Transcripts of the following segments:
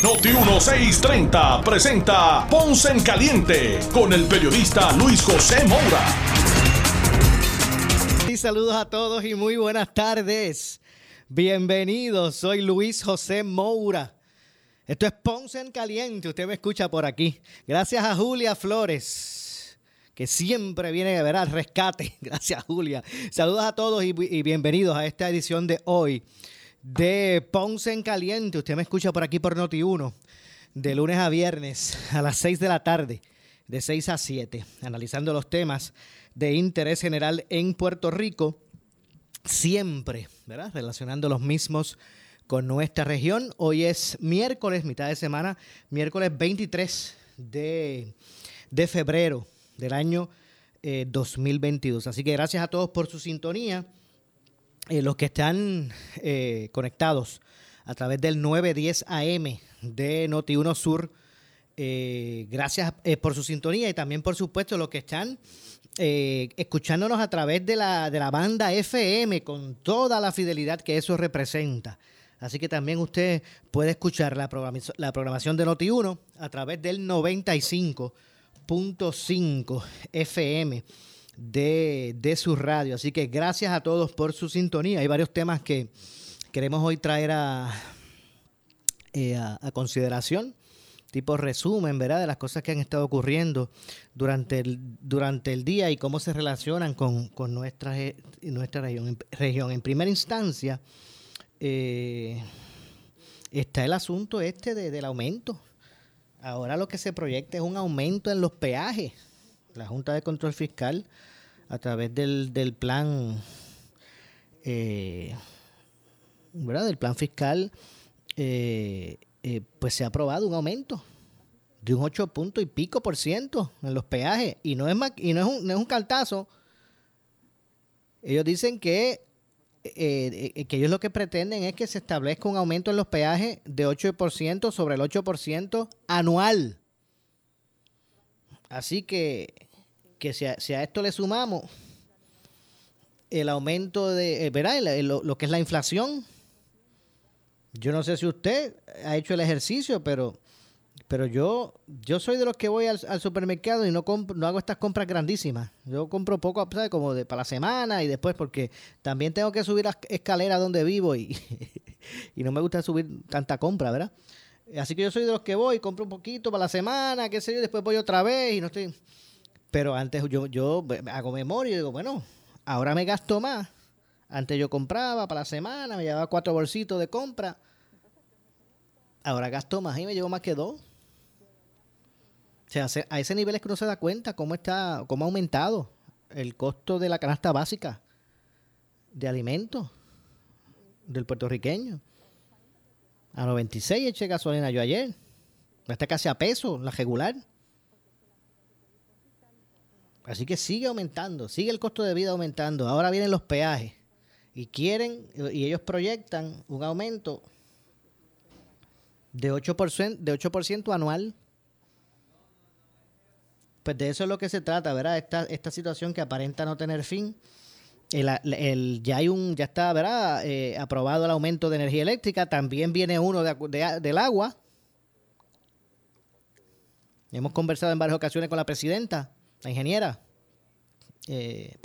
Noti 1630 presenta Ponce en Caliente con el periodista Luis José Moura. Y saludos a todos y muy buenas tardes. Bienvenidos, soy Luis José Moura. Esto es Ponce en Caliente, usted me escucha por aquí. Gracias a Julia Flores, que siempre viene a ver al rescate. Gracias, Julia. Saludos a todos y, y bienvenidos a esta edición de hoy de Ponce en Caliente. Usted me escucha por aquí por Noti1, de lunes a viernes a las 6 de la tarde, de 6 a 7, analizando los temas de interés general en Puerto Rico, siempre, ¿verdad? Relacionando los mismos con nuestra región. Hoy es miércoles, mitad de semana, miércoles 23 de, de febrero del año eh, 2022. Así que gracias a todos por su sintonía. Eh, los que están eh, conectados a través del 910 AM de Noti1 Sur, eh, gracias por su sintonía y también, por supuesto, los que están escuchándonos a través de la, de la banda FM con toda la fidelidad que eso representa. Así que también usted puede escuchar la programación, la programación de Noti1 a través del 95.5 FM de, de, su radio. Así que gracias a todos por su sintonía. Hay varios temas que queremos hoy traer a, eh, a, consideración tipo resumen, ¿verdad? De las cosas que han estado ocurriendo durante el, durante el día y cómo se relacionan con, con nuestra, nuestra región. región. En primera instancia, eh, está el asunto este de, del aumento. Ahora lo que se proyecta es un aumento en los peajes. La Junta de Control Fiscal, a través del, del plan, eh, ¿verdad? Del plan fiscal, eh, eh, pues se ha aprobado un aumento de un 8 punto y pico por ciento en los peajes. Y no es, y no es, un, no es un cartazo. Ellos dicen que eh, que ellos lo que pretenden es que se establezca un aumento en los peajes de 8% sobre el 8% anual. Así que, que si, a, si, a, esto le sumamos el aumento de, eh, ¿verdad? Lo, que es la inflación. Yo no sé si usted ha hecho el ejercicio, pero, pero yo, yo soy de los que voy al, supermercado y no, compro, no hago estas compras grandísimas. Yo compro poco, ¿sabes? Como de, para la semana y después porque también tengo que subir la escalera donde vivo y, y no me gusta subir tanta compra, ¿verdad? Así que yo soy de los que voy, compro un poquito para la semana, qué sé yo, después voy otra vez y no estoy... Pero antes yo, yo hago memoria y digo, bueno, ahora me gasto más. Antes yo compraba para la semana, me llevaba cuatro bolsitos de compra. Ahora gasto más y me llevo más que dos. O sea, a ese nivel es que uno se da cuenta cómo está, cómo ha aumentado el costo de la canasta básica de alimentos del puertorriqueño. A 96 eché gasolina yo ayer. Está casi a peso la regular. Así que sigue aumentando, sigue el costo de vida aumentando. Ahora vienen los peajes y quieren, y ellos proyectan un aumento de 8%, de 8 anual. Pues de eso es lo que se trata, ¿verdad? Esta, situación que aparenta no tener fin. Ya hay un, ya está, ¿verdad? Eh, aprobado el aumento de energía eléctrica. También viene uno de, del agua. Hemos conversado en varias ocasiones con la presidenta, la ingeniera eh,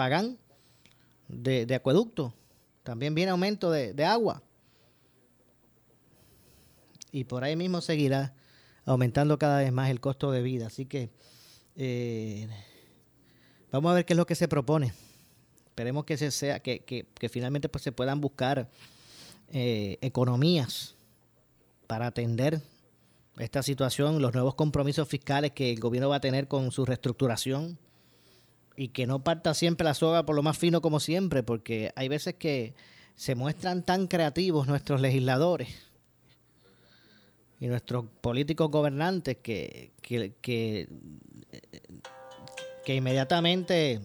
de, de, acueducto. También viene aumento de, agua. Y por ahí mismo seguirá aumentando cada vez más el costo de vida. Así que eh, vamos a ver qué es lo que se propone. Esperemos que se sea, que finalmente pues se puedan buscar eh, economías para atender esta situación, los nuevos compromisos fiscales que el gobierno va a tener con su reestructuración y que no parta siempre la soga por lo más fino como siempre, porque hay veces que se muestran tan creativos nuestros legisladores y nuestros políticos gobernantes que, que, que, inmediatamente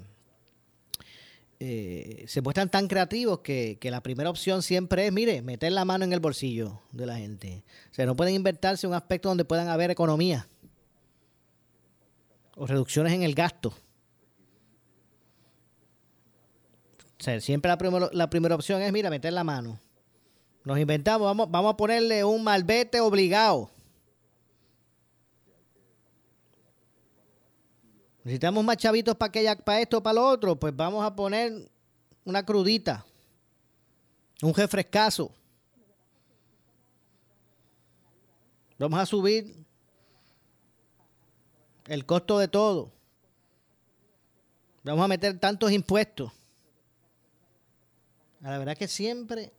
eh, se muestran tan creativos que, que, la primera opción siempre es, mire, meter la mano en el bolsillo de la gente. O sea, no pueden invertirse en un aspecto donde puedan haber economía o reducciones en el gasto. O sea, siempre la, la primera opción es, mira, meter la mano. Nos inventamos, vamos, vamos a ponerle un malvete obligado. Necesitamos más chavitos para, que, para esto, para lo otro, pues vamos a poner una crudita, un refrescazo. Vamos a subir el costo de todo. Vamos a meter tantos impuestos. La verdad que siempre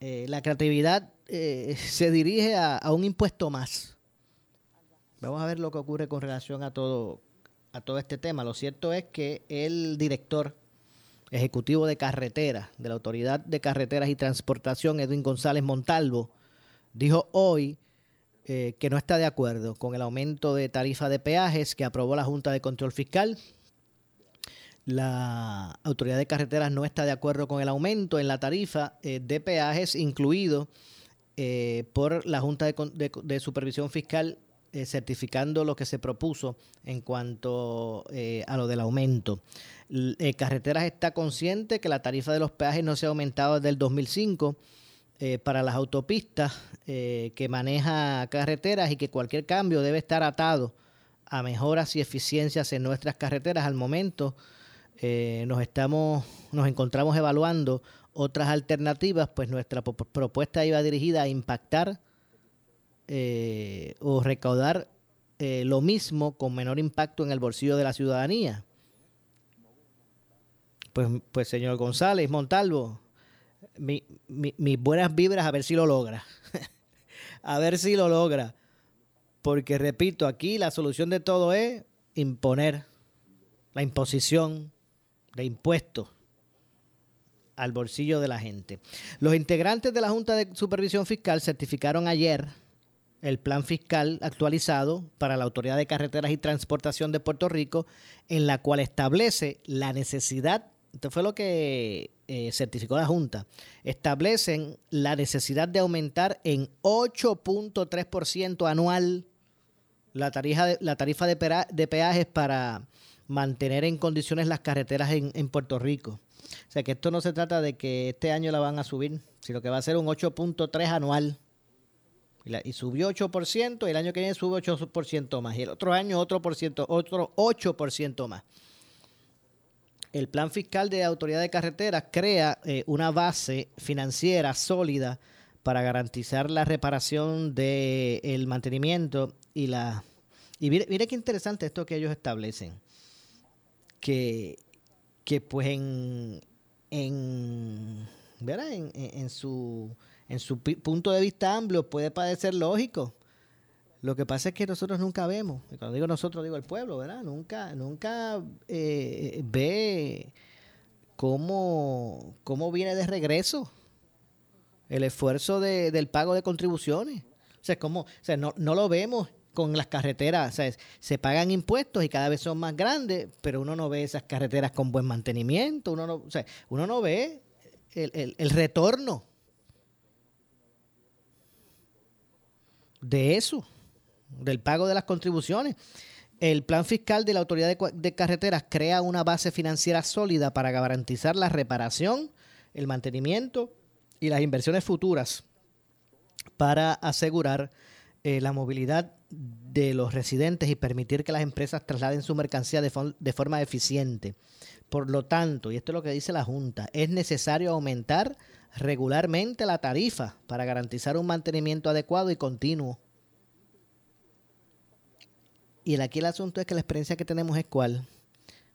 eh, la creatividad eh, se dirige a, un impuesto más. Vamos a ver lo que ocurre con relación a todo, a todo este tema. Lo cierto es que el director ejecutivo de carreteras de la Autoridad de Carreteras y Transportación, Edwin González Montalvo, dijo hoy eh, que no está de acuerdo con el aumento de tarifa de peajes que aprobó la Junta de Control Fiscal la Autoridad de Carreteras no está de acuerdo con el aumento en la tarifa eh, de peajes incluido eh, por la Junta de, Supervisión Fiscal eh, certificando lo que se propuso en cuanto a lo del aumento. Carreteras está consciente que la tarifa de los peajes no se ha aumentado desde el 2005 para las autopistas que maneja carreteras y que cualquier cambio debe estar atado a mejoras y eficiencias en nuestras carreteras al momento eh, nos estamos, nos encontramos evaluando otras alternativas, pues nuestra propuesta iba dirigida a impactar eh, o recaudar eh, lo mismo con menor impacto en el bolsillo de la ciudadanía. Pues, pues señor González Montalvo, mis buenas vibras a ver si lo logra. a ver si lo logra. Porque repito, aquí la solución de todo es imponer la imposición de impuestos al bolsillo de la gente. Los integrantes de la Junta de Supervisión Fiscal certificaron ayer el plan fiscal actualizado para la Autoridad de Carreteras y Transportación de Puerto Rico, en la cual establece la necesidad, esto fue lo que eh, certificó la Junta, establecen la necesidad de aumentar en 8.3% anual la tarifa de, la tarifa de peajes para mantener en condiciones las carreteras en, Puerto Rico. O sea que esto no se trata de que este año la van a subir, sino que va a ser un 8.3 anual. Y, subió 8%, y el año que viene sube 8% más. Y el otro año otro, por ciento, otro 8% más. El plan fiscal de autoridad de carreteras crea eh, una base financiera sólida para garantizar la reparación del mantenimiento y la... Y mire, mire qué interesante esto que ellos establecen que, que pues en, en, ¿verdad? En, en, su, en su punto de vista amplio puede parecer lógico. Lo que pasa es que nosotros nunca vemos, y cuando digo nosotros digo el pueblo, ¿verdad? Nunca, nunca eh, ve cómo, cómo viene de regreso el esfuerzo de, del pago de contribuciones. O sea, como, o sea no, no lo vemos con las carreteras, se pagan impuestos y cada vez son más grandes, pero uno no ve esas carreteras con buen mantenimiento, uno no, o sea, uno no ve el, el, retorno de eso, del pago de las contribuciones. El plan fiscal de la Autoridad de, Carreteras crea una base financiera sólida para garantizar la reparación, el mantenimiento y las inversiones futuras para asegurar eh, la movilidad de los residentes y permitir que las empresas trasladen su mercancía de, de, forma eficiente. Por lo tanto, y esto es lo que dice la Junta, es necesario aumentar regularmente la tarifa para garantizar un mantenimiento adecuado y continuo. Y aquí el asunto es que la experiencia que tenemos es cuál.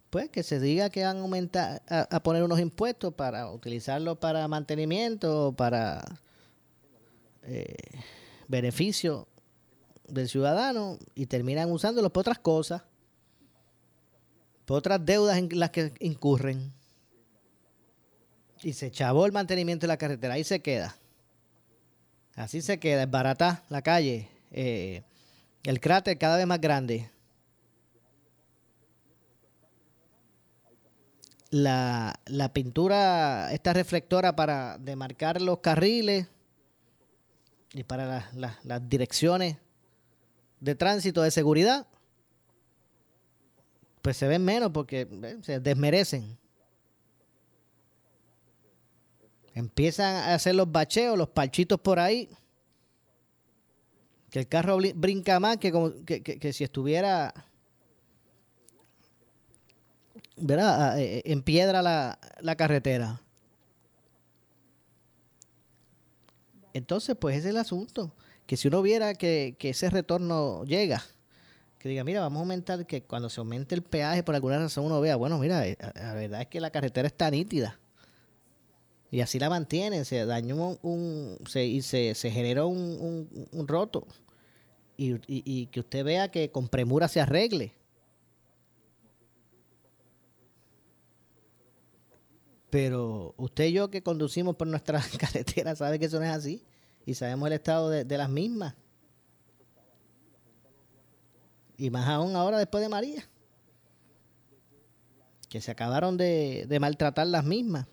Pues que se diga que van a aumentar, a, poner unos impuestos para utilizarlo para mantenimiento, para eh, beneficio del ciudadano y terminan usándolo por otras cosas, por otras deudas en las que incurren. Y se chavó el mantenimiento de la carretera, ahí se queda. Así se queda, es barata la calle. Eh, el cráter cada vez más grande. La, pintura, esta reflectora para demarcar los carriles y para las direcciones de tránsito de seguridad, pues se ven menos porque eh, se desmerecen. Empiezan a hacer los bacheos, los parchitos por ahí. Que el carro brinca más que, como, que, si estuviera ¿verdad? Eh, en piedra la, carretera. Entonces, pues ese es el asunto. Que si uno viera que, que, ese retorno llega, que diga, mira, vamos a aumentar, que cuando se aumente el peaje por alguna razón uno vea, bueno, mira, eh, la verdad es que la carretera está nítida. Y así la mantienen, se dañó un, se, y se, generó un, roto. Y, que usted vea que con premura se arregle. Pero usted y yo que conducimos por nuestra carretera sabe que eso no es así. Y sabemos el estado de, las mismas. Y más aún ahora después de María. Que se acabaron de, de maltratar las mismas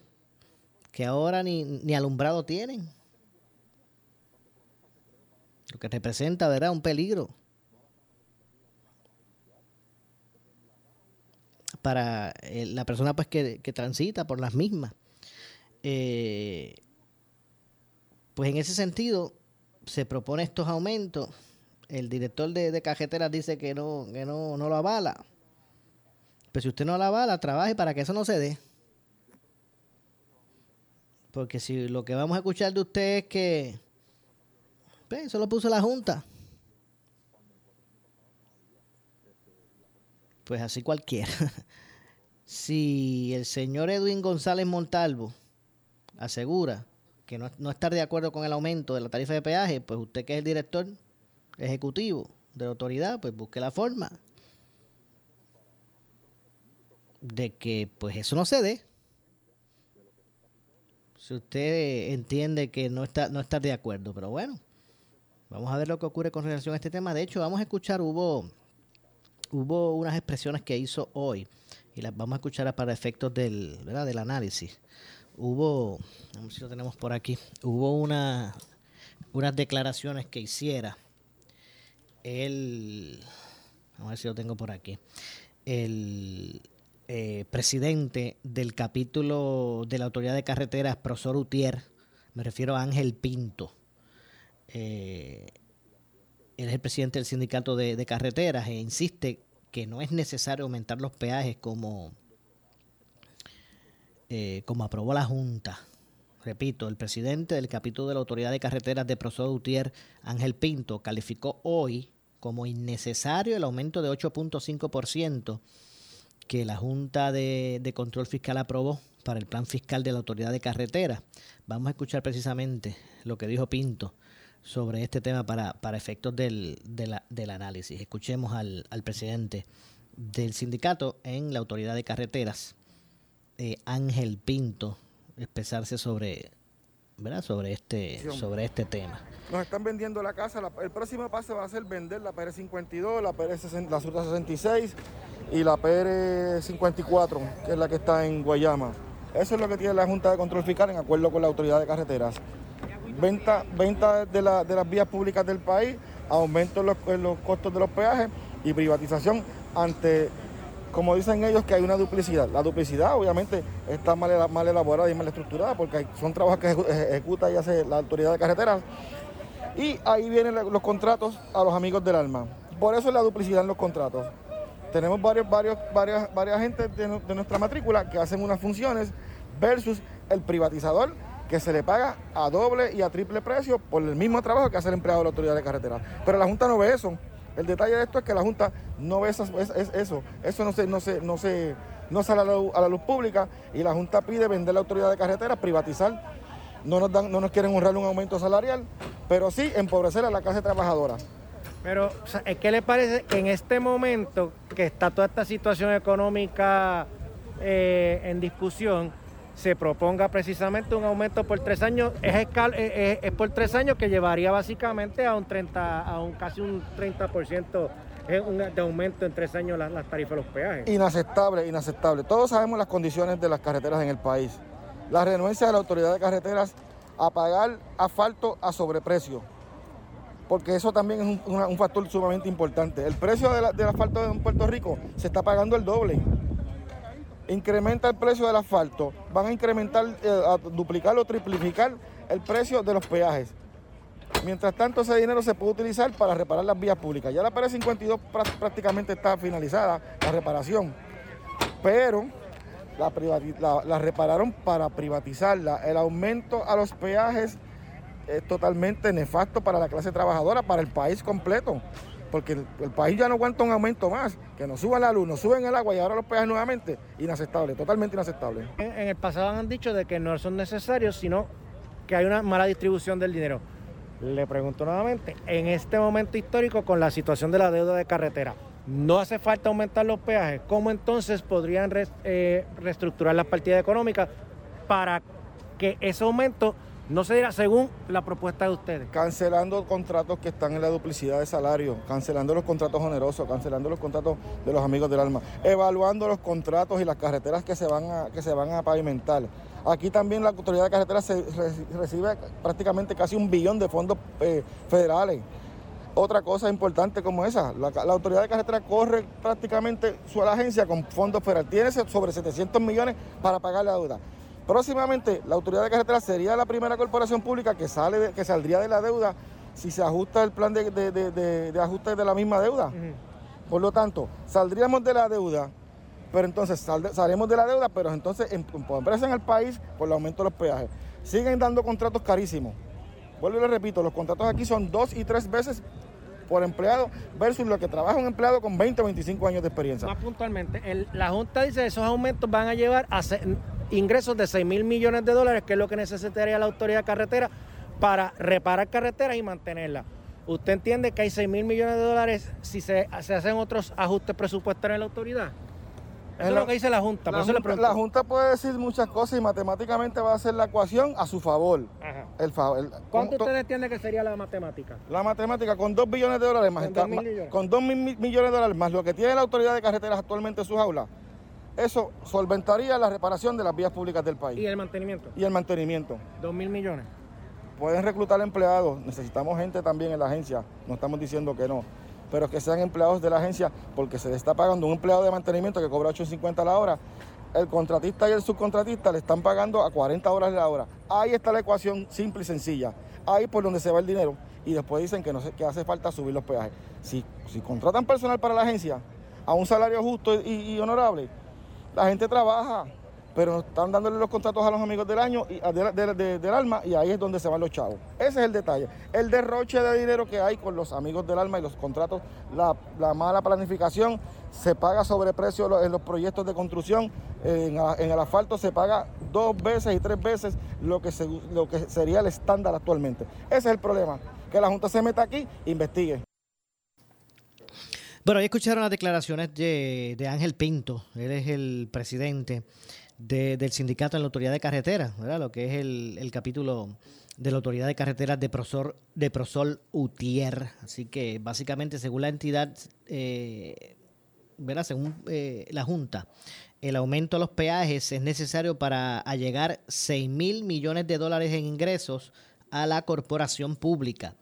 que ahora ni, ni alumbrado tienen. Lo que representa, ¿verdad? Un peligro. para eh, la persona pues que, transita por las mismas. Eh, pues en ese sentido se propone estos aumentos. El director de, de cajeteras dice que no, que no, no lo avala. Pues si usted no lo avala, trabaje para que eso no se dé. Porque si lo que vamos a escuchar de usted es que eso lo puso la Junta. Pues así cualquiera. si el señor Edwin González Montalvo asegura que no, no estar de acuerdo con el aumento de la tarifa de peaje, pues usted que es el director ejecutivo de la autoridad, pues busque la forma de que pues eso no se dé si usted entiende que no está, no está de acuerdo. Pero bueno, vamos a ver lo que ocurre con relación a este tema. De hecho, vamos a escuchar, hubo, hubo unas expresiones que hizo hoy y las vamos a escuchar para efectos del, ¿verdad? del análisis. Hubo, vamos a ver si lo tenemos por aquí, hubo una, unas declaraciones que hiciera el, vamos a ver si lo tengo por aquí, el eh, presidente del capítulo de la Autoridad de Carreteras, profesor Utier, me refiero a Ángel Pinto. Eh, él es el presidente del sindicato de, carreteras e insiste que no es necesario aumentar los peajes como, eh, como aprobó la Junta. Repito, el presidente del capítulo de la Autoridad de Carreteras de Profesor Utier, Ángel Pinto, calificó hoy como innecesario el aumento de 8.5% que la Junta de, Control Fiscal aprobó para el plan fiscal de la Autoridad de Carretera. Vamos a escuchar precisamente lo que dijo Pinto sobre este tema para, para efectos del, del análisis. Escuchemos al, al, presidente del sindicato en la Autoridad de Carreteras, eh, Ángel Pinto, expresarse sobre, ¿verdad? sobre este sobre este tema. Nos están vendiendo la casa, el próximo paso va a ser vender la PR52, la PR la 66 y la PR54, que es la que está en Guayama. Eso es lo que tiene la Junta de Control Fiscal en acuerdo con la Autoridad de Carreteras. Venta, venta de, las vías públicas del país, aumento en los, costos de los peajes y privatización ante, como dicen ellos, que hay una duplicidad. La duplicidad obviamente está mal, elaborada y mal estructurada porque son trabajos que ejecuta y hace la Autoridad de Carreteras. Y ahí vienen los contratos a los amigos del alma. Por eso es la duplicidad en los contratos tenemos varios, varios, varias, varias agentes de, nuestra matrícula que hacen unas funciones versus el privatizador que se le paga a doble y a triple precio por el mismo trabajo que hace el empleado de la autoridad de carretera. Pero la Junta no ve eso. El detalle de esto es que la Junta no ve eso. Eso, eso no, se, no, se, no, se, no sale a la, luz pública y la Junta pide vender la autoridad de carretera, privatizar. No nos, dan, no nos quieren honrar un aumento salarial, pero sí empobrecer a la clase trabajadora. Pero, ¿qué le parece en este momento que está toda esta situación económica eh, en discusión? Se proponga precisamente un aumento por tres años, es, es, por tres años que llevaría básicamente a un 30, a un casi un 30% de aumento en tres años las, tarifas de los peajes. Inaceptable, inaceptable. Todos sabemos las condiciones de las carreteras en el país. La renuencia de la autoridad de carreteras a pagar asfalto a sobreprecio, porque eso también es un, factor sumamente importante. El precio del asfalto en Puerto Rico se está pagando el doble incrementa el precio del asfalto, van a incrementar, eh, a duplicar o triplificar el precio de los peajes. Mientras tanto, ese dinero se puede utilizar para reparar las vías públicas. Ya la PR52 prácticamente está finalizada, la reparación, pero la, la repararon para privatizarla. El aumento a los peajes es totalmente nefasto para la clase trabajadora, para el país completo porque el, país ya no aguanta un aumento más, que nos suban la luz, nos suben el agua y ahora los peajes nuevamente, inaceptable, totalmente inaceptable. En, el pasado han dicho de que no son necesarios, sino que hay una mala distribución del dinero. Le pregunto nuevamente, en este momento histórico con la situación de la deuda de carretera, ¿no hace falta aumentar los peajes? ¿Cómo entonces podrían eh, reestructurar las partidas económicas para que ese aumento no se dirá según la propuesta de ustedes. Cancelando contratos que están en la duplicidad de salario, cancelando los contratos onerosos, cancelando los contratos de los amigos del alma, evaluando los contratos y las carreteras que se van a, que se van a pavimentar. Aquí también la autoridad de carreteras recibe prácticamente casi un billón de fondos eh, federales. Otra cosa importante como esa, la, autoridad de carreteras corre prácticamente su agencia con fondos federales. Tiene sobre 700 millones para pagar la deuda. Próximamente, la Autoridad de Carreteras sería la primera corporación pública que, sale que saldría de la deuda si se ajusta el plan de, ajuste de la misma deuda. Por lo tanto, saldríamos de la deuda, pero entonces saldremos de la deuda, pero entonces en, empresas en el país por el aumento de los peajes. Siguen dando contratos carísimos. Vuelvo y le repito, los contratos aquí son dos y tres veces por empleado versus lo que trabaja un empleado con 20 o 25 años de experiencia. Más puntualmente, la Junta dice que esos aumentos van a llevar a ingresos de 6 mil millones de dólares, que es lo que necesitaría la autoridad carretera para reparar carreteras y mantenerlas. ¿Usted entiende que hay 6 mil millones de dólares si se, hacen otros ajustes presupuestarios en la autoridad? Eso es lo que dice la Junta. La, junta puede decir muchas cosas y matemáticamente va a hacer la ecuación a su favor. El, ¿Cuánto usted entiende que sería la matemática? La matemática con 2 billones de dólares más. Con 2 mil millones de dólares más lo que tiene la autoridad de carreteras actualmente en sus aulas eso solventaría la reparación de las vías públicas del país. ¿Y el mantenimiento? Y el mantenimiento. ¿Dos mil millones? Pueden reclutar empleados, necesitamos gente también en la agencia, no estamos diciendo que no, pero que sean empleados de la agencia porque se le está pagando un empleado de mantenimiento que cobra 8.50 a la hora. El contratista y el subcontratista le están pagando a 40 horas la hora. Ahí está la ecuación simple y sencilla. Ahí por donde se va el dinero. Y después dicen que, no que hace falta subir los peajes. Si, si contratan personal para la agencia a un salario justo y honorable, la gente trabaja, pero están dándole los contratos a los amigos del año y del alma y ahí es donde se van los chavos. Ese es el detalle. El derroche de dinero que hay con los amigos del alma y los contratos, la, mala planificación, se paga sobreprecio en los proyectos de construcción, en, el asfalto se paga dos veces y tres veces lo que, lo que sería el estándar actualmente. Ese es el problema, que la Junta se meta aquí e investigue. Bueno, ahí escucharon las declaraciones de, Ángel Pinto, él es el presidente del sindicato de la Autoridad de Carreteras, ¿verdad? lo que es el, capítulo de la Autoridad de Carreteras de, Prosor, de Prosol Utier. Así que básicamente, según la entidad, eh, ¿verdad? según eh, la Junta, el aumento de los peajes es necesario para allegar 6 mil millones de dólares en ingresos a la corporación pública.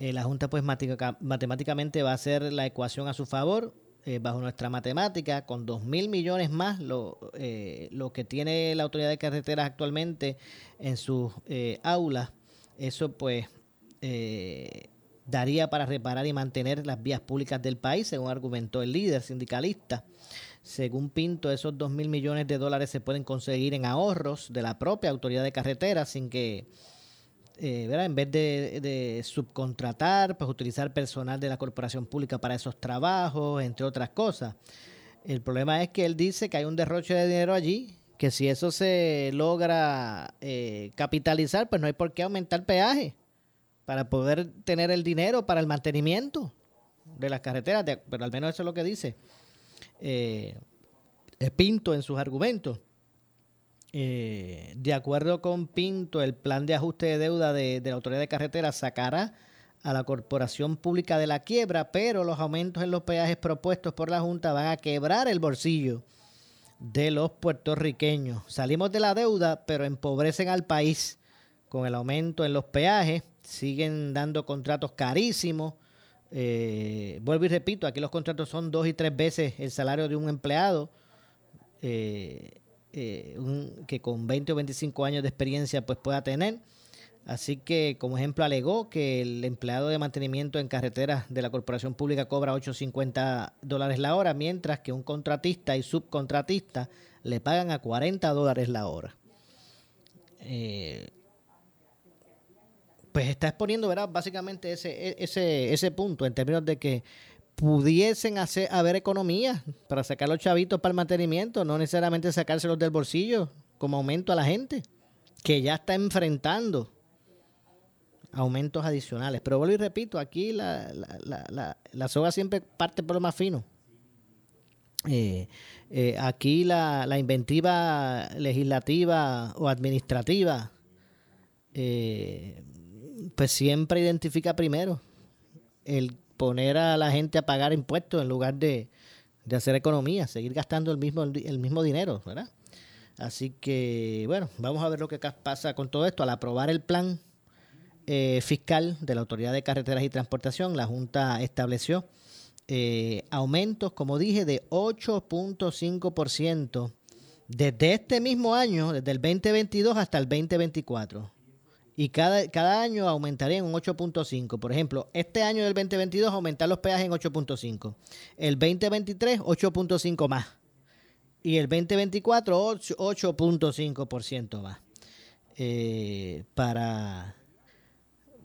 Eh, la Junta pues matemáticamente va a hacer la ecuación a su favor eh, bajo nuestra matemática con 2 mil millones más lo, eh, lo que tiene la autoridad de carreteras actualmente en sus aulas. Eso pues daría para reparar y mantener las vías públicas del país, según argumentó el líder sindicalista. Según Pinto, esos 2 mil millones de dólares se pueden conseguir en ahorros de la propia autoridad de carreteras sin que eh, en vez de, subcontratar, pues utilizar personal de la corporación pública para esos trabajos, entre otras cosas. El problema es que él dice que hay un derroche de dinero allí, que si eso se logra eh, capitalizar, pues no hay por qué aumentar peaje para poder tener el dinero para el mantenimiento de las carreteras, pero al menos eso es lo que dice eh, Pinto en sus argumentos. Eh, de acuerdo con Pinto, el plan de ajuste de deuda de, la Autoridad de Carreteras sacará a la Corporación Pública de la quiebra, pero los aumentos en los peajes propuestos por la Junta van a quebrar el bolsillo de los puertorriqueños. Salimos de la deuda, pero empobrecen al país con el aumento en los peajes, siguen dando contratos carísimos. Eh, vuelvo y repito, aquí los contratos son dos y tres veces el salario de un empleado. Eh, eh, que con 20 o 25 años de experiencia pues pueda tener. Así que, como ejemplo, alegó que el empleado de mantenimiento en carreteras de la corporación pública cobra 8.50 dólares la hora, mientras que un contratista y subcontratista le pagan a 40 dólares la hora. Eh, pues está exponiendo, ¿verdad? Básicamente ese, ese, ese punto en términos de que pudiesen hacer haber economía para sacar los chavitos para el mantenimiento, no necesariamente sacárselos del bolsillo como aumento a la gente, que ya está enfrentando aumentos adicionales. Pero vuelvo y repito, aquí la, la, la, soga siempre parte por lo más fino. Eh, eh, aquí la, inventiva legislativa o administrativa, eh, pues siempre identifica primero el poner a la gente a pagar impuestos en lugar de, hacer economía, seguir gastando el mismo, el mismo dinero, ¿verdad? Así que, bueno, vamos a ver lo que pasa con todo esto. Al aprobar el plan eh, fiscal de la Autoridad de Carreteras y Transportación, la Junta estableció eh, aumentos, como dije, de 8.5% desde este mismo año, desde el 2022 hasta el 2024 y cada, cada año aumentaría en un 8.5. Por ejemplo, este año del 2022 aumentar los peajes en 8.5. El 2023, 8.5 más. Y el 2024, 8.5% más. Eh, para,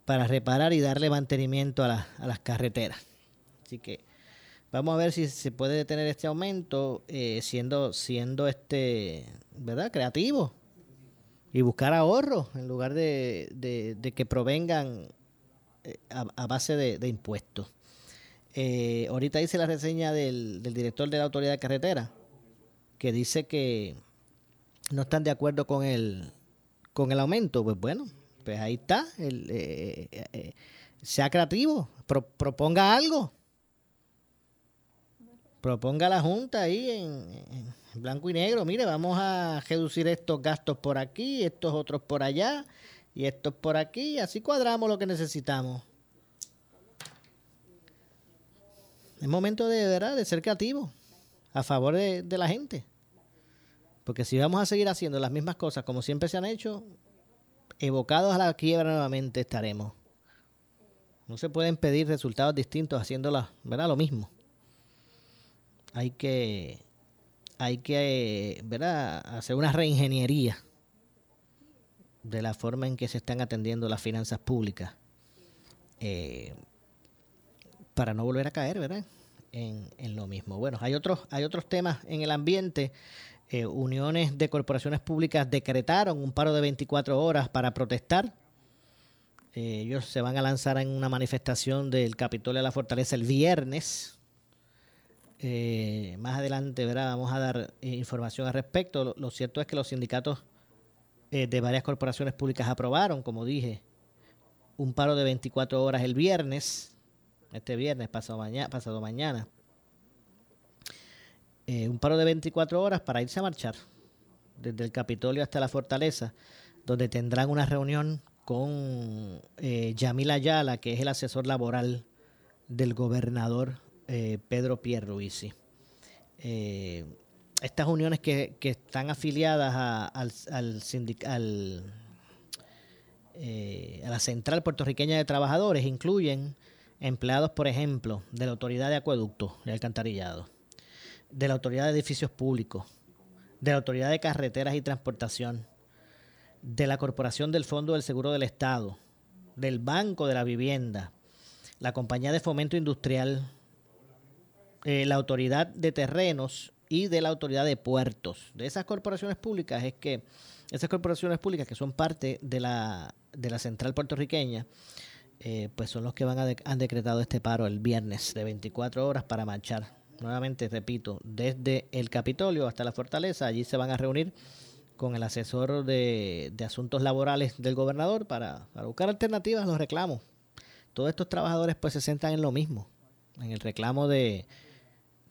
para reparar y darle mantenimiento a, a, las carreteras. Así que vamos a ver si se puede detener este aumento eh, siendo, siendo este, ¿verdad? creativo y buscar ahorros en lugar de, que provengan eh, a, base de, impuestos. Eh, ahorita hice la reseña del, director de la Autoridad de Carretera, que dice que no están de acuerdo con el, con el aumento. Pues bueno, pues ahí está. Eh, sea creativo, proponga algo. Proponga la Junta ahí en blanco y negro, mire, vamos a reducir estos gastos por aquí, estos otros por allá y estos por aquí, así cuadramos lo que necesitamos. Es momento de verdad de ser creativo a favor de, de la gente. Porque si vamos a seguir haciendo las mismas cosas como siempre se han hecho, evocados a la quiebra nuevamente estaremos. No se pueden pedir resultados distintos haciendo ¿verdad? lo mismo. Hay que hay que ¿verdad? hacer una reingeniería de la forma en que se están atendiendo las finanzas públicas eh, para no volver a caer ¿verdad? En, lo mismo. Bueno, hay otros, hay otros temas en el ambiente. Eh, uniones de corporaciones públicas decretaron un paro de 24 horas para protestar. Eh, ellos se van a lanzar en una manifestación del Capitolio de la Fortaleza el viernes eh, más adelante ¿verdad? vamos a dar eh, información al respecto. Lo, cierto es que los sindicatos eh, de varias corporaciones públicas aprobaron, como dije, un paro de 24 horas el viernes, este viernes, pasado, mañana pasado mañana. un paro de 24 horas para irse a marchar desde el Capitolio hasta la Fortaleza, donde tendrán una reunión con Yamil Ayala, que es el asesor laboral del gobernador eh, Pedro Pierluisi. Eh, estas uniones que, están afiliadas al, al, eh, a la Central Puertorriqueña de Trabajadores incluyen empleados, por ejemplo, de la Autoridad de Acueductos y Alcantarillado, de la Autoridad de Edificios Públicos, de la Autoridad de Carreteras y Transportación, de la Corporación del Fondo del Seguro del Estado, del Banco de la Vivienda, la Compañía de Fomento Industrial, eh, la autoridad de terrenos y de la autoridad de puertos. De esas corporaciones públicas es que esas corporaciones públicas que son parte de la, de la central puertorriqueña, eh, pues son los que van a han decretado este paro el viernes de 24 horas para marchar. Nuevamente, repito, desde el Capitolio hasta la Fortaleza, allí se van a reunir con el asesor de, de asuntos laborales del gobernador para, para buscar alternativas a los reclamos. Todos estos trabajadores pues se sentan en lo mismo, en el reclamo de,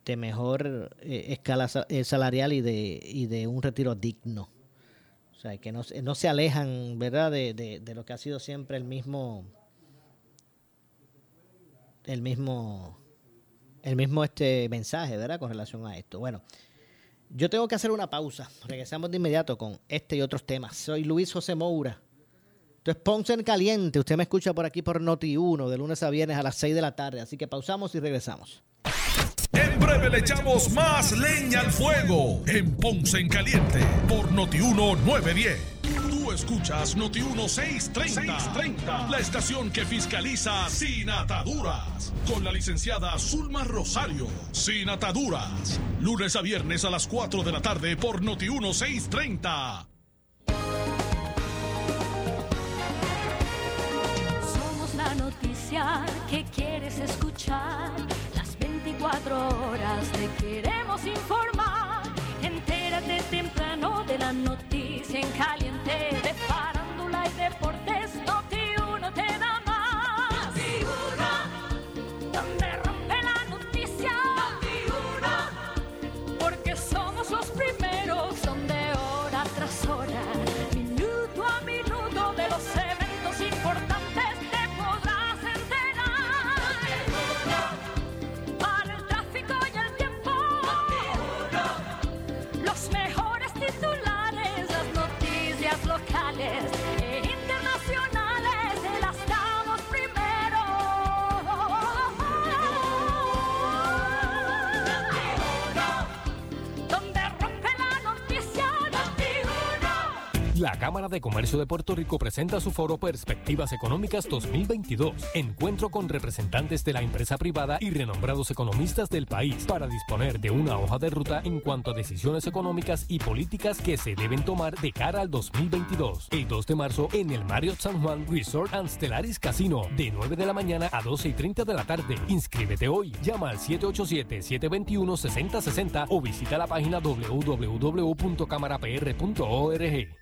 de mejor eh, escala eh, salarial y de, y de un retiro digno. O sea, que no, no se alejan, ¿verdad?, de, de- lo que ha sido siempre el mismo, el mismo, el mismo este mensaje, ¿verdad?, con relación a esto. Bueno, yo tengo que hacer una pausa. Regresamos de inmediato con este y otros temas. Soy Luis José Moura. Esto es Ponce en Caliente. Usted me escucha por aquí por Noti1 de lunes a viernes a las 6 de la tarde. Así que pausamos y regresamos. Breve le echamos más leña al fuego en Ponce en Caliente por Notiuno 910. Tú escuchas Notiuno 630, 630, la estación que fiscaliza sin ataduras. Con la licenciada Zulma Rosario, sin ataduras. Lunes a viernes a las 4 de la tarde por Notiuno 630. Somos la noticia que quieres escuchar. Las 24 horas te queremos informar. Entérate temprano de la noticia en caliente. De farándula y deportes, Noti Cámara de Comercio de Puerto Rico presenta su foro Perspectivas Económicas 2022. Encuentro con representantes de la empresa privada y renombrados economistas del país para disponer de una hoja de ruta en cuanto a decisiones económicas y políticas que se deben tomar de cara al 2022. El 2 de marzo en el Marriott San Juan Resort and Stellaris Casino de 9 de la mañana a 12 y 30 de la tarde. Inscríbete hoy. Llama al 787-721-6060 o visita la página www.camarapr.org.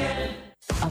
a Furiel. A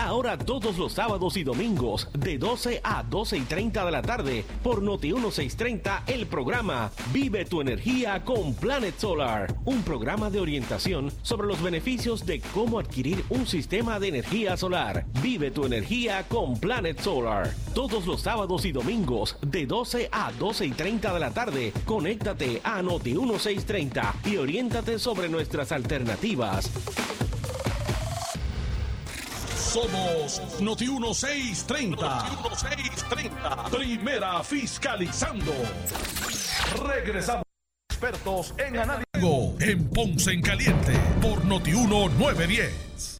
Ahora todos los sábados y domingos de 12 a 12 y 30 de la tarde por Noti 1630 el programa Vive tu energía con Planet Solar, un programa de orientación sobre los beneficios de cómo adquirir un sistema de energía solar. Vive tu energía con Planet Solar. Todos los sábados y domingos de 12 a 12 y 30 de la tarde, conéctate a Noti 1630 y oriéntate sobre nuestras alternativas. Somos Noti 1630. Noti 1630. Primera fiscalizando. Regresamos. Expertos en análisis. En Ponce en Caliente por Noti 1910.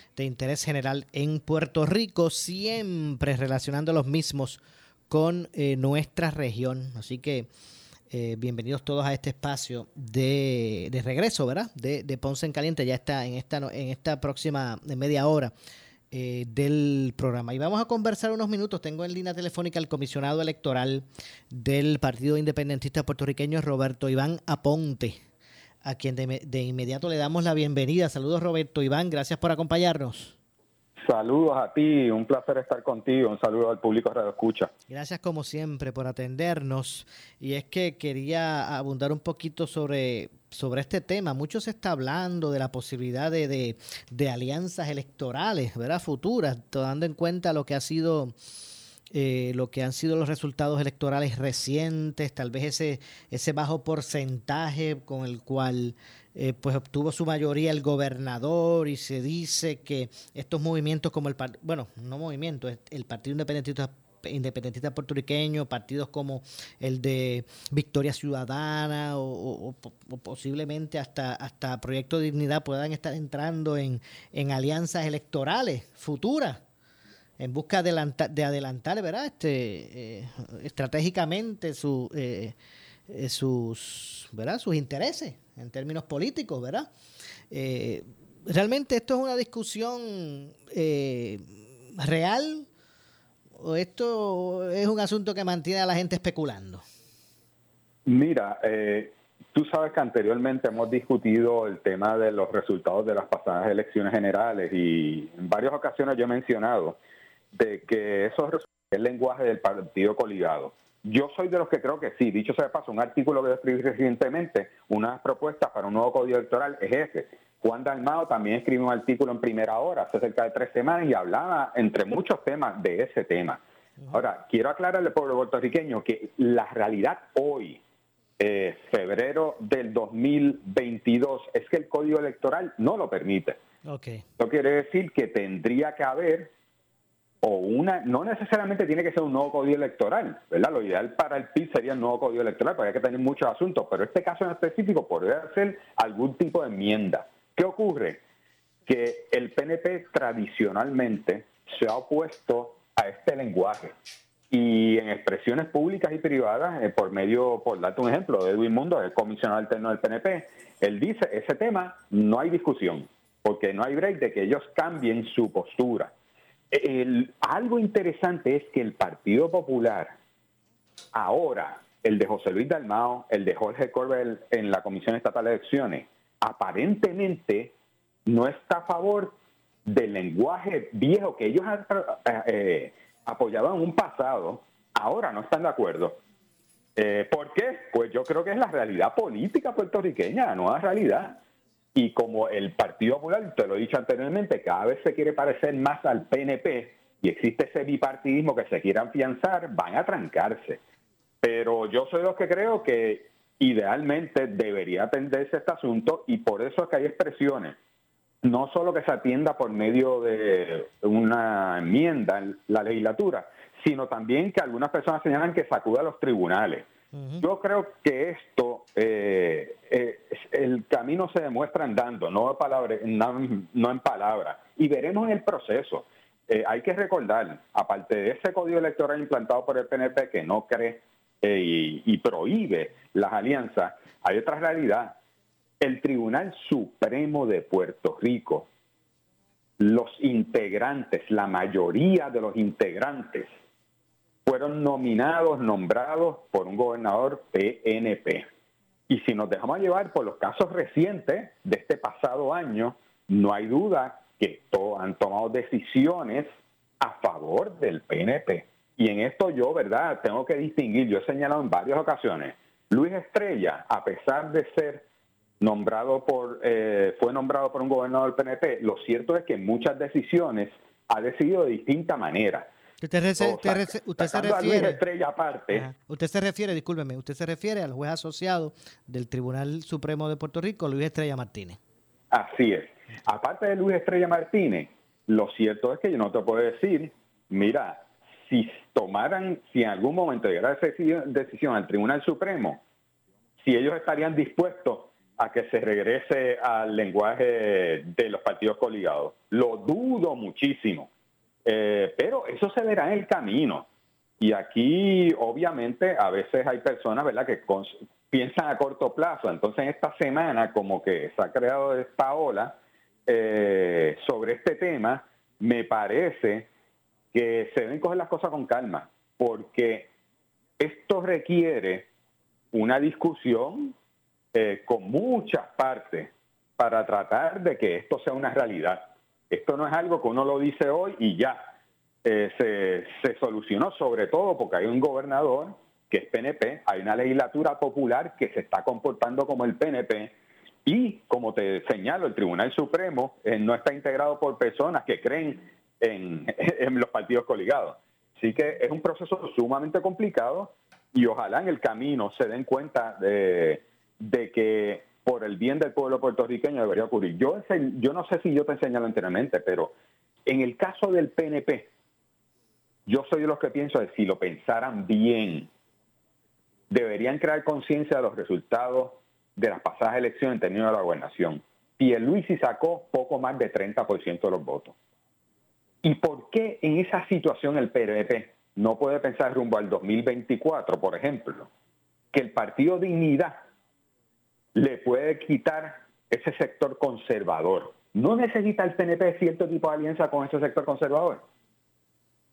de interés general en Puerto Rico, siempre relacionando los mismos con eh, nuestra región. Así que eh, bienvenidos todos a este espacio de, de regreso, ¿verdad? De, de, Ponce en Caliente, ya está en esta, en esta próxima media hora. Eh, del programa. Y vamos a conversar unos minutos. Tengo en línea telefónica al comisionado electoral del Partido Independentista Puertorriqueño, Roberto Iván Aponte a quien de, de, inmediato le damos la bienvenida. Saludos Roberto Iván, gracias por acompañarnos. Saludos a ti, un placer estar contigo, un saludo al público Radio Escucha. Gracias como siempre por atendernos. Y es que quería abundar un poquito sobre, sobre este tema. Mucho se está hablando de la posibilidad de, de, de alianzas electorales, ¿verdad? Futuras, tomando en cuenta lo que ha sido eh, lo que han sido los resultados electorales recientes, tal vez ese, ese bajo porcentaje con el cual eh, pues obtuvo su mayoría el gobernador y se dice que estos movimientos como el, bueno, no movimiento, el Partido Independentista independentista puertorriqueño, partidos como el de Victoria Ciudadana o, posiblemente hasta, hasta Proyecto de Dignidad puedan estar entrando en, en alianzas electorales futuras en busca de adelantar, de adelantar ¿verdad? Este, eh, estratégicamente su, eh, eh, sus, ¿verdad? sus intereses en términos políticos, ¿verdad? Eh, realmente esto es una discusión real o esto es un asunto que mantiene a la gente especulando. Mira, tú sabes que anteriormente hemos discutido el tema de los resultados de las pasadas elecciones generales y en varias ocasiones yo he mencionado de que eso es el lenguaje del partido coligado. Yo soy de los que creo que sí. Dicho sea de paso, un artículo que escribí recientemente, una propuesta para un nuevo código electoral es ese. Juan Dalmao también escribió un artículo en primera hora hace cerca de tres semanas y hablaba entre muchos temas de ese tema. Ahora, quiero aclararle al pueblo puertorriqueño que la realidad hoy, eh, febrero del 2022, es que el código electoral no lo permite. Okay. Eso quiere decir que tendría que haber o una, no necesariamente tiene que ser un nuevo código electoral, ¿verdad? Lo ideal para el PIB sería un nuevo código electoral, porque hay que tener muchos asuntos, pero este caso en específico podría ser algún tipo de enmienda. ¿Qué ocurre? Que el PNP tradicionalmente se ha opuesto a este lenguaje y en expresiones públicas y privadas, eh, por medio, por darte un ejemplo, de Edwin Mundo, el comisionado alterno del PNP, él dice, ese tema no hay discusión, porque no hay break de que ellos cambien su postura. El, algo interesante es que el Partido Popular, ahora, el de José Luis Dalmao, el de Jorge Corbel en la Comisión Estatal de Elecciones, aparentemente no está a favor del lenguaje viejo que ellos han eh, apoyaban un pasado, ahora no están de acuerdo. Eh, ¿Por qué? Pues yo creo que es la realidad política puertorriqueña, la nueva realidad. Y como el Partido Popular, te lo he dicho anteriormente, cada vez se quiere parecer más al PNP y existe ese bipartidismo que se quiere afianzar, van a trancarse. Pero yo soy de los que creo que idealmente debería atenderse este asunto y por eso es que hay expresiones no solo que se atienda por medio de una enmienda en la legislatura, sino también que algunas personas señalan que sacuda a los tribunales. Yo creo que esto, eh, eh, el camino se demuestra andando, no, en palabras, y veremos en el proceso. Eh, hay que recordar, aparte de ese código electoral implantado por el PNP que no cree y, y prohíbe las alianzas, hay otra realidad el Tribunal Supremo de Puerto Rico, los integrantes, la mayoría de los integrantes, fueron nominados, nombrados por un gobernador PNP. Y si nos dejamos llevar por los casos recientes de este pasado año, no hay duda que han tomado decisiones a favor del PNP. Y en esto yo, ¿verdad? Tengo que distinguir, yo he señalado en varias ocasiones, Luis Estrella, a pesar de ser nombrado por, eh, fue nombrado por un gobernador del PNP, lo cierto es que muchas decisiones ha decidido de distinta manera. Usted, se refiere, aparte. usted se refiere, discúlpeme, usted se refiere al juez asociado del Tribunal Supremo de Puerto Rico, Luis Estrella Martínez. Así es. Aparte de Luis Estrella Martínez, lo cierto es que yo no te puedo decir, mira, si tomaran, si en algún momento llegara esa decisión al Tribunal Supremo, si ellos estarían dispuestos a que se regrese al lenguaje de los partidos coligados. Lo dudo muchísimo, eh, pero eso se verá en el camino. Y aquí, obviamente, a veces hay personas, ¿verdad?, que piensan a corto plazo. Entonces, en esta semana, como que se ha creado esta ola eh, sobre este tema, me parece que se deben coger las cosas con calma, porque esto requiere una discusión eh, con muchas partes para tratar de que esto sea una realidad. Esto no es algo que uno lo dice hoy y ya eh, se, se solucionó, sobre todo porque hay un gobernador que es PNP, hay una legislatura popular que se está comportando como el PNP y, como te señalo, el Tribunal Supremo eh, no está integrado por personas que creen en, en, los partidos coligados. Así que es un proceso sumamente complicado y ojalá en el camino se den cuenta de, de que por el bien del pueblo puertorriqueño debería ocurrir. Yo, no sé si yo te enseñado anteriormente, pero en el caso del PNP, yo soy de los que pienso que si lo pensaran bien, deberían crear conciencia de los resultados de las pasadas elecciones en términos de la gobernación. Y el Luisi sacó poco más de 30% de los votos. ¿Y por qué en esa situación el PNP no puede pensar rumbo al 2024, por ejemplo, que el Partido Dignidad le puede quitar ese sector conservador. No necesita el PNP cierto tipo de alianza con ese sector conservador.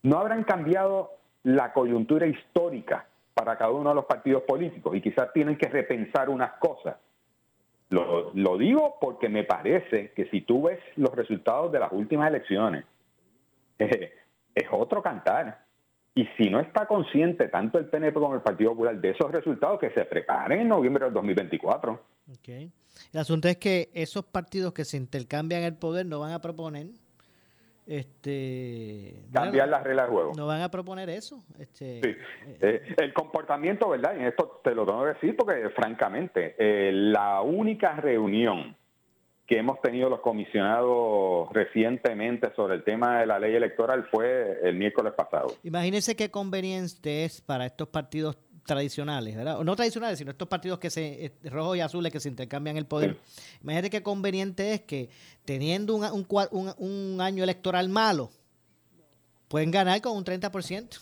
No habrán cambiado la coyuntura histórica para cada uno de los partidos políticos y quizás tienen que repensar unas cosas. Lo, digo porque me parece que si tú ves los resultados de las últimas elecciones, es otro cantar. Y si no está consciente tanto el PNP como el Partido Popular de esos resultados, que se preparen en noviembre del 2024. Okay. El asunto es que esos partidos que se intercambian el poder no van a proponer este cambiar las reglas del juego. No van a proponer eso. Este, sí. Eh, el comportamiento, ¿verdad? Y esto te lo tengo que decir porque, francamente, eh, la única reunión que hemos tenido los comisionados recientemente sobre el tema de la ley electoral fue el miércoles pasado. Imagínense qué conveniente es para estos partidos tradicionales, ¿verdad? no tradicionales, sino estos partidos que se eh, rojos y azules que se intercambian el poder. Imagínate qué conveniente es que teniendo un, un, un, año electoral malo, pueden ganar con un 30%.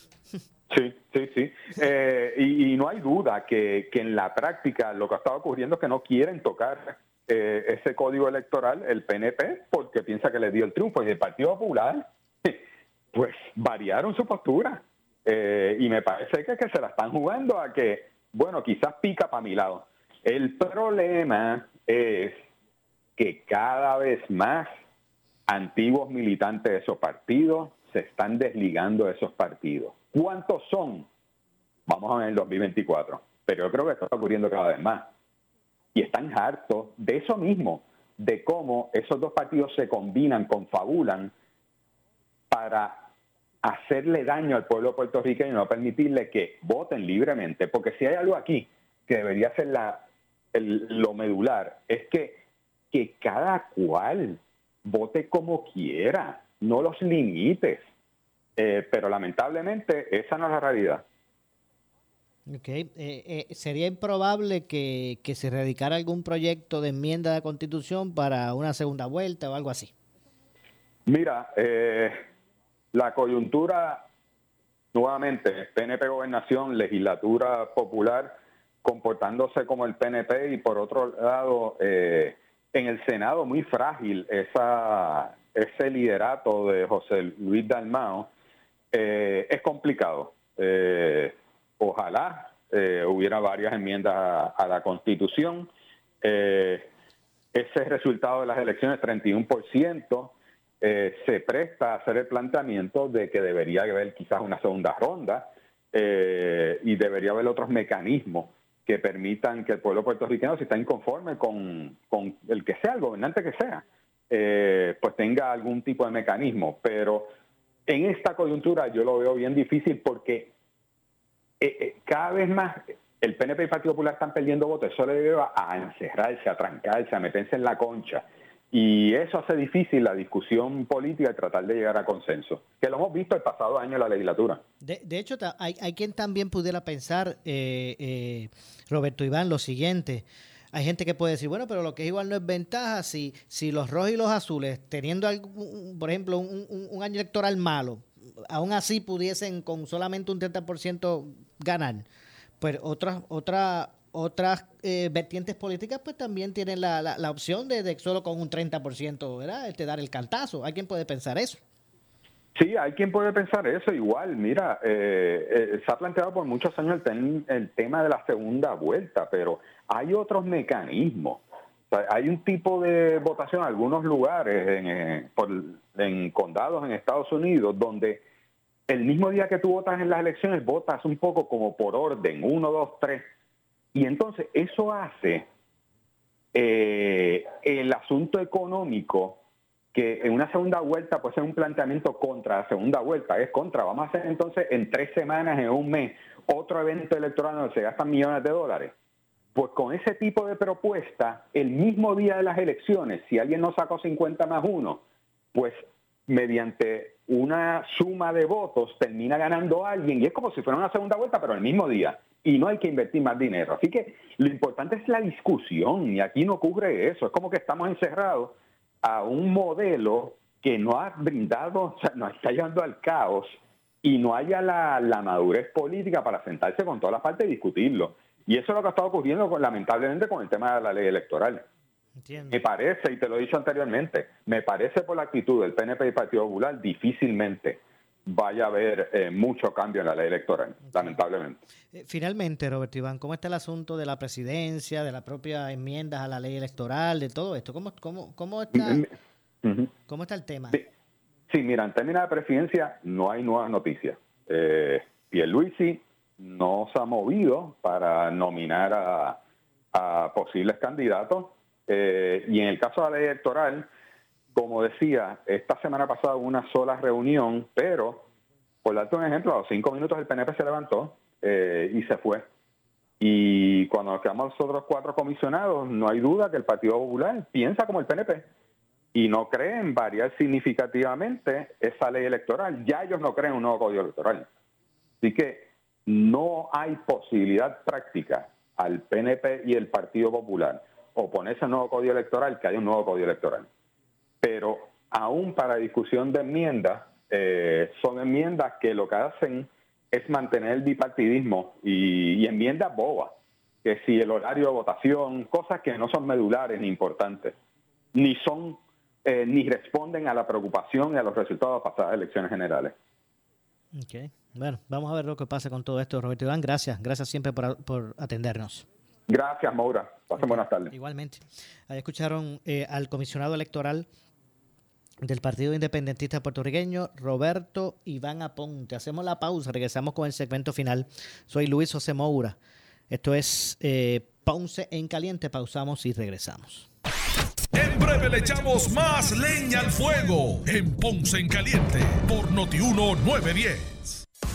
Sí, sí, sí. Eh, y, no hay duda que, que, en la práctica lo que ha estado ocurriendo es que no quieren tocar eh, ese código electoral, el PNP, porque piensa que le dio el triunfo. Y el Partido Popular, pues variaron su postura. Eh, y me parece que, que se la están jugando a que, bueno, quizás pica para mi lado. El problema es que cada vez más antiguos militantes de esos partidos se están desligando de esos partidos. ¿Cuántos son? Vamos a ver en el 2024. Pero yo creo que está ocurriendo cada vez más. Y están hartos de eso mismo, de cómo esos dos partidos se combinan, confabulan para hacerle daño al pueblo puertorriqueño y no permitirle que voten libremente. Porque si hay algo aquí que debería ser la, lo medular, es que, que cada cual vote como quiera, no los limites. Eh, pero lamentablemente esa no es la realidad. Ok, eh, eh, ¿sería improbable que, que, se radicara algún proyecto de enmienda de la Constitución para una segunda vuelta o algo así? Mira, eh, la coyuntura, nuevamente, PNP Gobernación, legislatura popular, comportándose como el PNP y por otro lado, eh, en el Senado muy frágil esa, ese liderato de José Luis Dalmao, es complicado. Ojalá hubiera varias enmiendas a, la Constitución. ese resultado de las elecciones, 31%, eh, se presta a hacer el planteamiento de que debería haber quizás una segunda ronda eh, y debería haber otros mecanismos que permitan que el pueblo puertorriqueño, si está inconforme con, el que sea, el gobernante que sea, eh, pues tenga algún tipo de mecanismo. Pero en esta coyuntura yo lo veo bien difícil porque cada vez más el PNP y el Partido Popular están perdiendo votos. Eso le lleva a encerrarse, a trancarse, a meterse en la concha. Y eso hace difícil la discusión política y tratar de llegar a consenso, que lo hemos visto el pasado año en la legislatura. De, hecho, hay, quien también pudiera pensar, eh, eh, Roberto Iván, lo siguiente. Hay gente que puede decir, bueno, pero lo que es igual no es ventaja si, si los rojos y los azules, teniendo, por ejemplo, un, año electoral malo, aún así pudiesen con solamente un 30% ganar. Pues otra, otra, otras eh, vertientes políticas pues también tienen la, la, opción de, solo con un 30%, ¿verdad? Este, dar el cantazo. ¿Hay quien puede pensar eso? Sí, hay quien puede pensar eso. Igual, mira, eh, eh, se ha planteado por muchos años el, tema de la segunda vuelta, pero hay otros mecanismos. hay un tipo de votación en algunos lugares, en, en condados en Estados Unidos, donde el mismo día que tú votas en las elecciones, votas un poco como por orden, uno, dos, tres y entonces eso hace eh, el asunto económico que en una segunda vuelta puede ser un planteamiento contra la segunda vuelta, es contra, vamos a hacer entonces en tres semanas, en un mes, otro evento electoral donde se gastan millones de dólares. Pues con ese tipo de propuesta, el mismo día de las elecciones, si alguien no sacó 50 más uno, pues mediante una suma de votos termina ganando alguien y es como si fuera una segunda vuelta, pero el mismo día y no hay que invertir más dinero. Así que lo importante es la discusión y aquí no ocurre eso. Es como que estamos encerrados a un modelo que no ha brindado, o sea, nos está llevando al caos y no haya la, madurez política para sentarse con todas las partes y discutirlo. Y eso es lo que ha estado ocurriendo lamentablemente con el tema de la ley electoral. Me parece, y te lo he dicho anteriormente, me parece por la actitud del PNP y Partido Popular difícilmente vaya a haber eh, mucho cambio en la ley electoral, lamentablemente. Eh, finalmente, Roberto Iván, ¿cómo está el asunto de la presidencia, de las propias enmiendas a la ley electoral, de todo esto? ¿Cómo, cómo, cómo, está, ¿cómo está el tema? Sí. mira, en términos de presidencia no hay nuevas noticias. Eh, Pierluisi no se ha movido para nominar a, a posibles candidatos eh, y en el caso de la ley electoral, como decía, esta semana pasada hubo una sola reunión, pero, por darte un ejemplo, a los cinco minutos el PNP se levantó eh, y se fue. Y cuando nos quedamos nosotros cuatro comisionados, no hay duda que el Partido Popular piensa como el PNP y no cree en variar significativamente esa ley electoral. Ya ellos no creen en un nuevo código electoral. Así que no hay posibilidad práctica al PNP y el Partido Popular oponerse al nuevo código electoral que haya un nuevo código electoral. Pero aún para discusión de enmiendas, eh, son enmiendas que lo que hacen es mantener el bipartidismo y, enmiendas bobas, que si el horario de votación, cosas que no son medulares ni importantes, ni son eh, ni responden a la preocupación y a los resultados de pasadas elecciones generales. Ok, bueno, vamos a ver lo que pasa con todo esto, Roberto Iván. Gracias, gracias siempre por, atendernos. Gracias, Maura. Pasen buenas tardes. Igualmente. Ahí escucharon eh, al comisionado electoral del Partido Independentista Puertorriqueño, Roberto Iván Aponte. Hacemos la pausa, regresamos con el segmento final. Soy Luis José Moura. Esto es eh, Ponce en Caliente. Pausamos y regresamos. En breve le echamos más leña al fuego en Ponce en Caliente por Notiuno 910.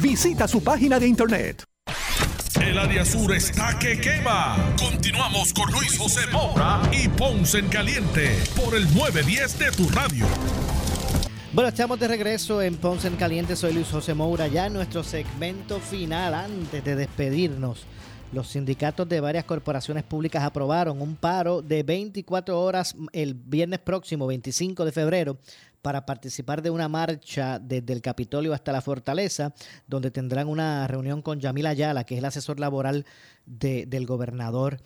Visita su página de internet. El área sur está que quema. Continuamos con Luis José Moura y Ponce en Caliente por el 910 de tu radio. Bueno, estamos de regreso en Ponce en Caliente. Soy Luis José Moura. Ya en nuestro segmento final, antes de despedirnos, los sindicatos de varias corporaciones públicas aprobaron un paro de 24 horas el viernes próximo, 25 de febrero, para participar de una marcha desde el Capitolio hasta la Fortaleza, donde tendrán una reunión con Yamil Ayala, que es el asesor laboral del gobernador.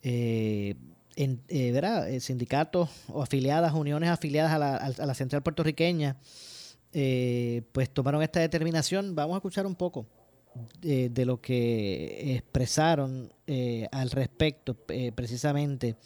Eh, en, eh, eh, sindicatos o afiliadas, uniones afiliadas a la, central puertorriqueña, pues tomaron esta determinación. Vamos a escuchar un poco de lo que expresaron al respecto, precisamente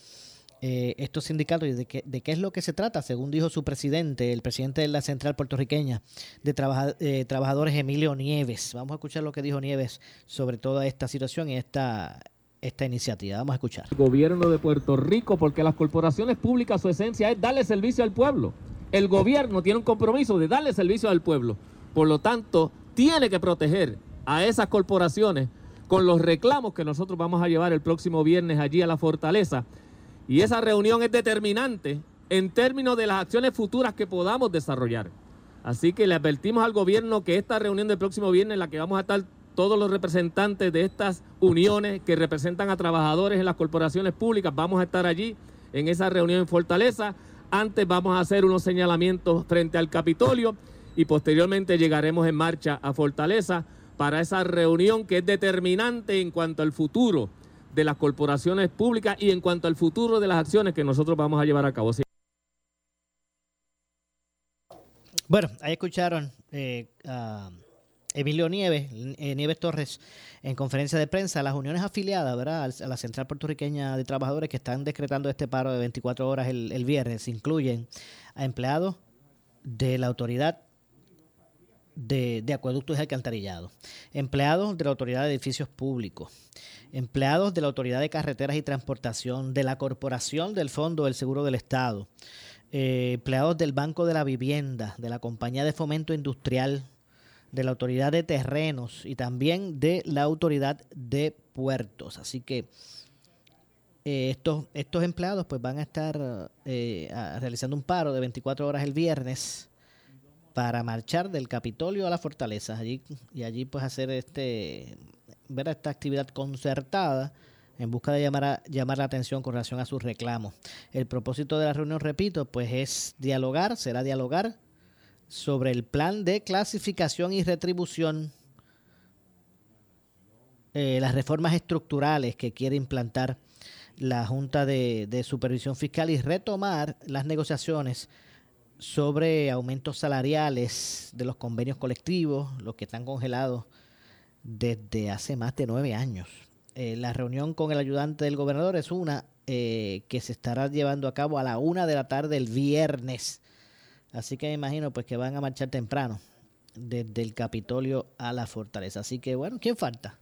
eh, estos sindicatos y de qué, es lo que se trata, según dijo su presidente, el presidente de la Central Puertorriqueña de eh, Trabajadores, Emilio Nieves. Vamos a escuchar lo que dijo Nieves sobre toda esta situación y esta, esta iniciativa. Vamos a escuchar. gobierno de Puerto Rico, porque las corporaciones públicas su esencia es darle servicio al pueblo. El gobierno tiene un compromiso de darle servicio al pueblo. Por lo tanto, tiene que proteger a esas corporaciones con los reclamos que nosotros vamos a llevar el próximo viernes allí a la fortaleza y esa reunión es determinante en términos de las acciones futuras que podamos desarrollar. Así que le advertimos al gobierno que esta reunión del próximo viernes, en la que vamos a estar todos los representantes de estas uniones que representan a trabajadores en las corporaciones públicas, vamos a estar allí en esa reunión en Fortaleza. Antes vamos a hacer unos señalamientos frente al Capitolio y posteriormente llegaremos en marcha a Fortaleza para esa reunión que es determinante en cuanto al futuro de las corporaciones públicas y en cuanto al futuro de las acciones que nosotros vamos a llevar a cabo. Bueno, ahí escucharon eh, a Emilio Nieves, eh, Nieves Torres, en conferencia de prensa, las uniones afiliadas a la Central Puertorriqueña de Trabajadores que están decretando este paro de 24 horas el, viernes incluyen a empleados de la autoridad de, de acueductos y alcantarillados, empleados de la Autoridad de Edificios Públicos, empleados de la Autoridad de Carreteras y Transportación, de la Corporación del Fondo del Seguro del Estado, eh, empleados del Banco de la Vivienda, de la Compañía de Fomento Industrial, de la Autoridad de Terrenos y también de la Autoridad de Puertos. Así que eh, estos, estos empleados pues van a estar eh, realizando un paro de 24 horas el viernes para marchar del Capitolio a la Fortaleza allí, y allí pues hacer este ver esta actividad concertada en busca de llamar, a- llamar la atención con relación a sus reclamos. El propósito de la reunión, repito, pues es dialogar, será dialogar sobre el plan de clasificación y retribución, eh, las reformas estructurales que quiere implantar la Junta de Supervisión Fiscal y retomar las negociaciones sobre aumentos salariales de los convenios colectivos, los que están congelados desde hace más de nueve años. Eh, la reunión con el ayudante del gobernador es una eh, que se estará llevando a cabo a la una de la tarde el viernes. Así que me imagino pues que van a marchar temprano desde el Capitolio a la fortaleza. Así que bueno, ¿quién falta?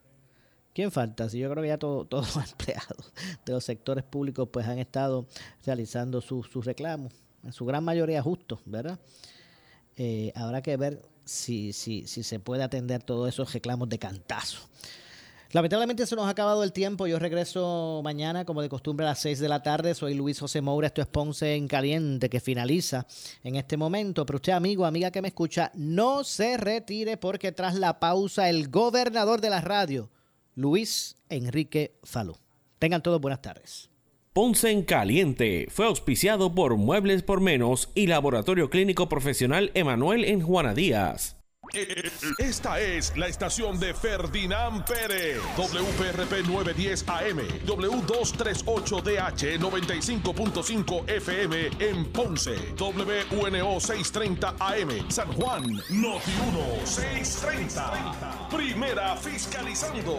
¿Quién falta? Si yo creo que ya todo- todos los empleados de los sectores públicos pues han estado realizando sus sus reclamos, en su gran mayoría justos, ¿verdad? Eh, habrá que ver si, si, si se puede atender todos esos reclamos de cantazo. Lamentablemente se nos ha acabado el tiempo. Yo regreso mañana, como de costumbre, a las 6 de la tarde. Soy Luis José Moura. Esto es Ponce en Caliente, que finaliza en este momento. Pero usted, amigo, amiga que me escucha, no se retire porque tras la pausa, el gobernador de la radio, Luis Enrique Falú. Tengan todos buenas tardes. Ponce en Caliente fue auspiciado por Muebles por Menos y Laboratorio Clínico Profesional Emanuel en Juana Díaz. Esta es la estación de Ferdinand Pérez, WPRP 910 AM, W238DH 95.5 FM en Ponce, WNO 630 AM, San Juan, Noti 1 630. Primera fiscalizando.